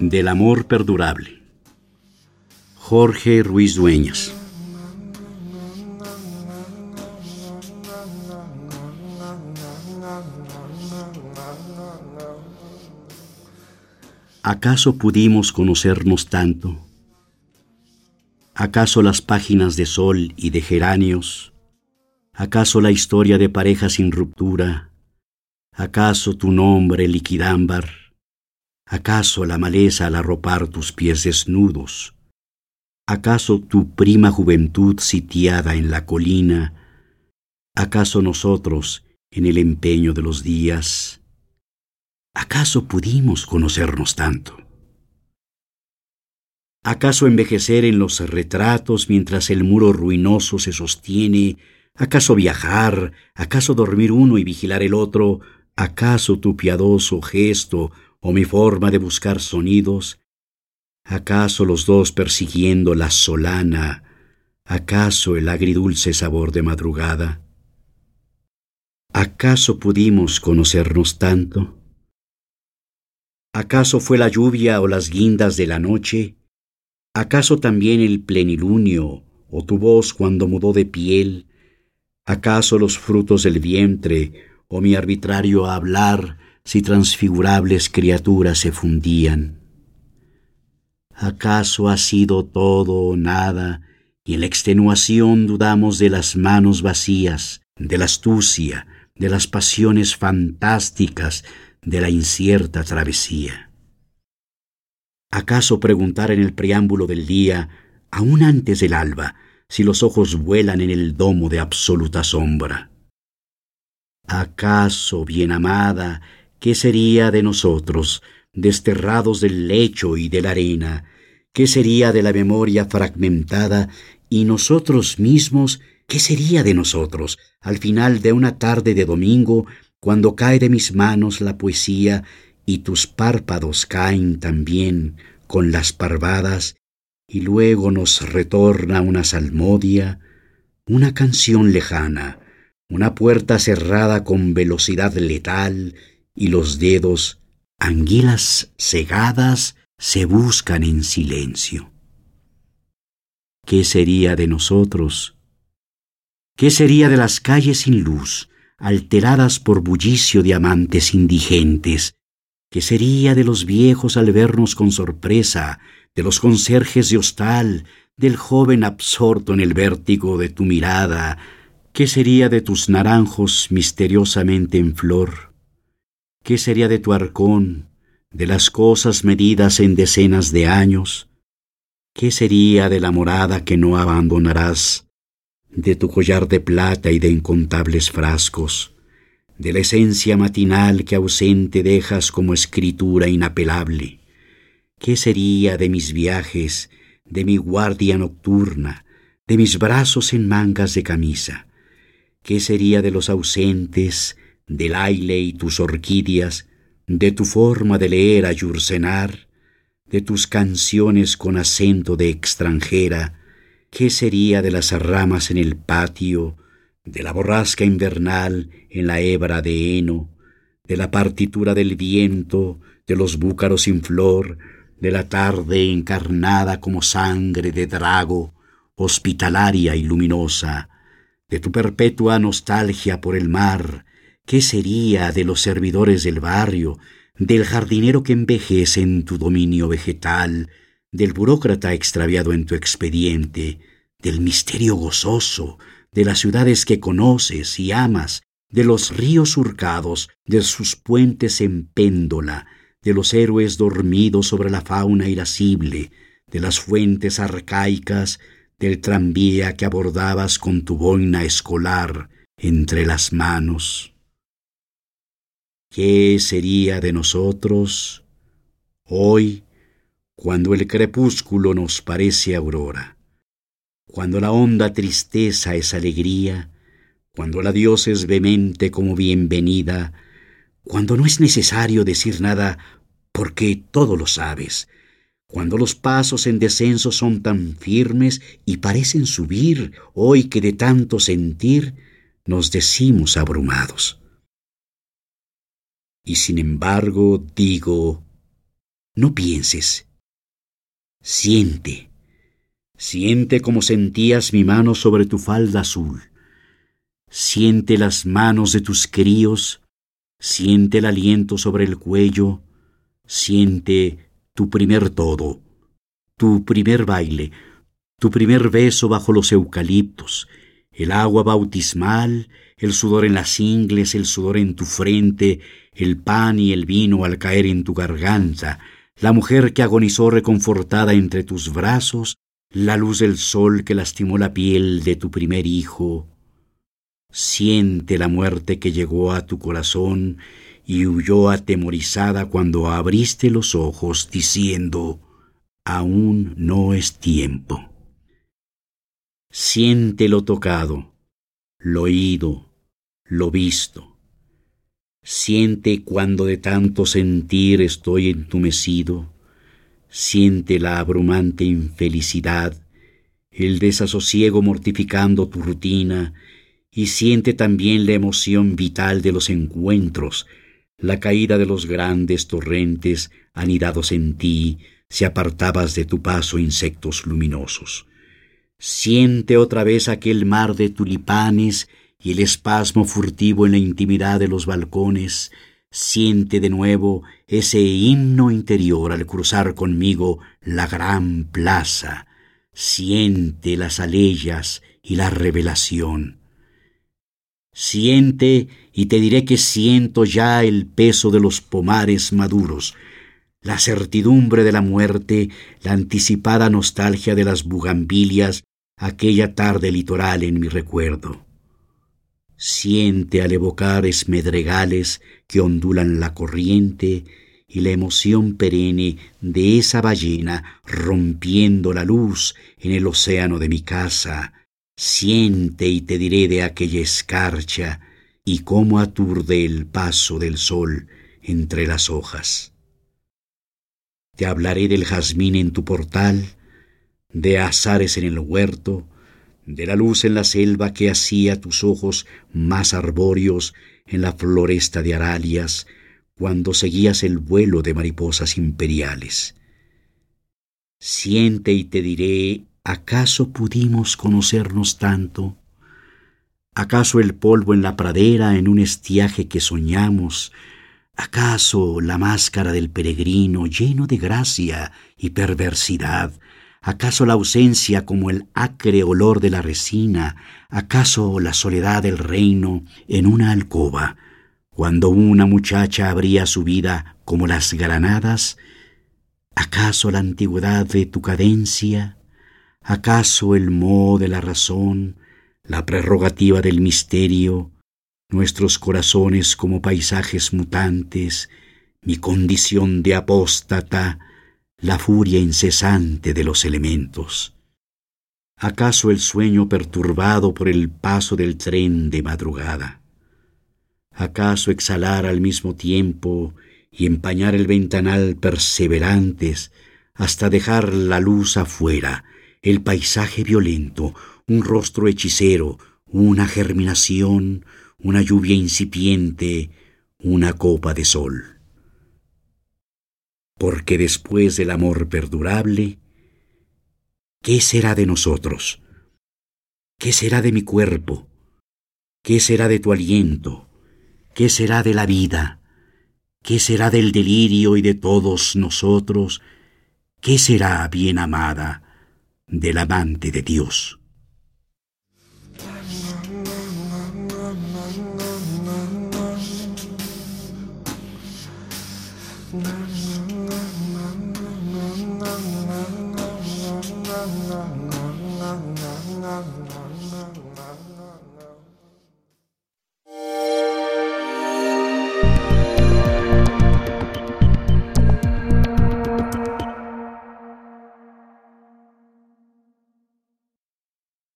Del amor perdurable. Jorge Ruiz Dueñas. ¿Acaso pudimos conocernos tanto? ¿Acaso las páginas de sol y de geranios? ¿Acaso la historia de pareja sin ruptura? ¿Acaso tu nombre liquidámbar? ¿Acaso la maleza al arropar tus pies desnudos? ¿Acaso tu prima juventud sitiada en la colina? ¿Acaso nosotros en el empeño de los días? ¿Acaso pudimos conocernos tanto? ¿Acaso envejecer en los retratos mientras el muro ruinoso se sostiene? ¿Acaso viajar? ¿Acaso dormir uno y vigilar el otro? ¿Acaso tu piadoso gesto o mi forma de buscar sonidos? ¿Acaso los dos persiguiendo la solana? ¿Acaso el agridulce sabor de madrugada? ¿Acaso pudimos conocernos tanto? ¿Acaso fue la lluvia o las guindas de la noche? ¿Acaso también el plenilunio o tu voz cuando mudó de piel? ¿Acaso los frutos del vientre o mi arbitrario hablar si transfigurables criaturas se fundían? ¿Acaso ha sido todo o nada y en la extenuación dudamos de las manos vacías, de la astucia, de las pasiones fantásticas, de la incierta travesía? ¿Acaso preguntar en el preámbulo del día, aún antes del alba, si los ojos vuelan en el domo de absoluta sombra? ¿Acaso, bien amada, qué sería de nosotros, desterrados del lecho y de la arena? ¿Qué sería de la memoria fragmentada y nosotros mismos? ¿Qué sería de nosotros al final de una tarde de domingo cuando cae de mis manos la poesía y tus párpados caen también con las parvadas y luego nos retorna una salmodia, una canción lejana, una puerta cerrada con velocidad letal y los dedos, anguilas cegadas, se buscan en silencio. ¿Qué sería de nosotros? ¿Qué sería de las calles sin luz, alteradas por bullicio de amantes indigentes? ¿Qué sería de los viejos al vernos con sorpresa, de los conserjes de hostal, del joven absorto en el vértigo de tu mirada, ¿Qué sería de tus naranjos misteriosamente en flor? ¿Qué sería de tu arcón, de las cosas medidas en decenas de años? ¿Qué sería de la morada que no abandonarás, de tu collar de plata y de incontables frascos, de la esencia matinal que ausente dejas como escritura inapelable? ¿Qué sería de mis viajes, de mi guardia nocturna, de mis brazos en mangas de camisa? ¿Qué sería de los ausentes, del aile y tus orquídeas, de tu forma de leer a Yurcenar, de tus canciones con acento de extranjera? ¿Qué sería de las ramas en el patio, de la borrasca invernal en la hebra de heno, de la partitura del viento, de los búcaros sin flor, de la tarde encarnada como sangre de drago, hospitalaria y luminosa, de tu perpetua nostalgia por el mar, ¿qué sería de los servidores del barrio, del jardinero que envejece en tu dominio vegetal, del burócrata extraviado en tu expediente, del misterio gozoso, de las ciudades que conoces y amas, de los ríos surcados, de sus puentes en péndola, de los héroes dormidos sobre la fauna irascible, de las fuentes arcaicas, del tranvía que abordabas con tu boina escolar entre las manos. ¿Qué sería de nosotros hoy cuando el crepúsculo nos parece aurora? Cuando la honda tristeza es alegría, cuando la Dios es vehemente como bienvenida, cuando no es necesario decir nada porque todo lo sabes, cuando los pasos en descenso son tan firmes y parecen subir, hoy que de tanto sentir nos decimos abrumados. Y sin embargo digo, No pienses. Siente. Siente como sentías mi mano sobre tu falda azul. Siente las manos de tus críos. Siente el aliento sobre el cuello. Siente tu primer todo, tu primer baile, tu primer beso bajo los eucaliptos, el agua bautismal, el sudor en las ingles, el sudor en tu frente, el pan y el vino al caer en tu garganta, la mujer que agonizó reconfortada entre tus brazos, la luz del sol que lastimó la piel de tu primer hijo. Siente la muerte que llegó a tu corazón y huyó atemorizada cuando abriste los ojos diciendo, aún no es tiempo. Siente lo tocado, lo oído, lo visto. Siente cuando de tanto sentir estoy entumecido. Siente la abrumante infelicidad, el desasosiego mortificando tu rutina, y siente también la emoción vital de los encuentros, la caída de los grandes torrentes anidados en ti, si apartabas de tu paso insectos luminosos. Siente otra vez aquel mar de tulipanes y el espasmo furtivo en la intimidad de los balcones. Siente de nuevo ese himno interior al cruzar conmigo la gran plaza. Siente las aleyas y la revelación. Siente y te diré que siento ya el peso de los pomares maduros, la certidumbre de la muerte, la anticipada nostalgia de las bugambilias aquella tarde litoral en mi recuerdo. Siente al evocar esmedregales que ondulan la corriente y la emoción perenne de esa ballena rompiendo la luz en el océano de mi casa. Siente y te diré de aquella escarcha y cómo aturde el paso del sol entre las hojas. Te hablaré del jazmín en tu portal, de azares en el huerto, de la luz en la selva que hacía tus ojos más arbóreos en la floresta de aralias, cuando seguías el vuelo de mariposas imperiales. Siente y te diré, ¿acaso pudimos conocernos tanto? ¿Acaso el polvo en la pradera en un estiaje que soñamos? ¿Acaso la máscara del peregrino lleno de gracia y perversidad? ¿Acaso la ausencia como el acre olor de la resina? ¿Acaso la soledad del reino en una alcoba? Cuando una muchacha abría su vida como las granadas, ¿acaso la antigüedad de tu cadencia? ¿Acaso el moho de la razón, la prerrogativa del misterio, nuestros corazones como paisajes mutantes, mi condición de apóstata, la furia incesante de los elementos. ¿Acaso el sueño perturbado por el paso del tren de madrugada? ¿Acaso exhalar al mismo tiempo y empañar el ventanal perseverantes hasta dejar la luz afuera, el paisaje violento, un rostro hechicero, una germinación, una lluvia incipiente, una copa de sol? Porque después del amor perdurable, ¿qué será de nosotros? ¿Qué será de mi cuerpo? ¿Qué será de tu aliento? ¿Qué será de la vida? ¿Qué será del delirio y de todos nosotros? ¿Qué será, bien amada, del amante de Dios?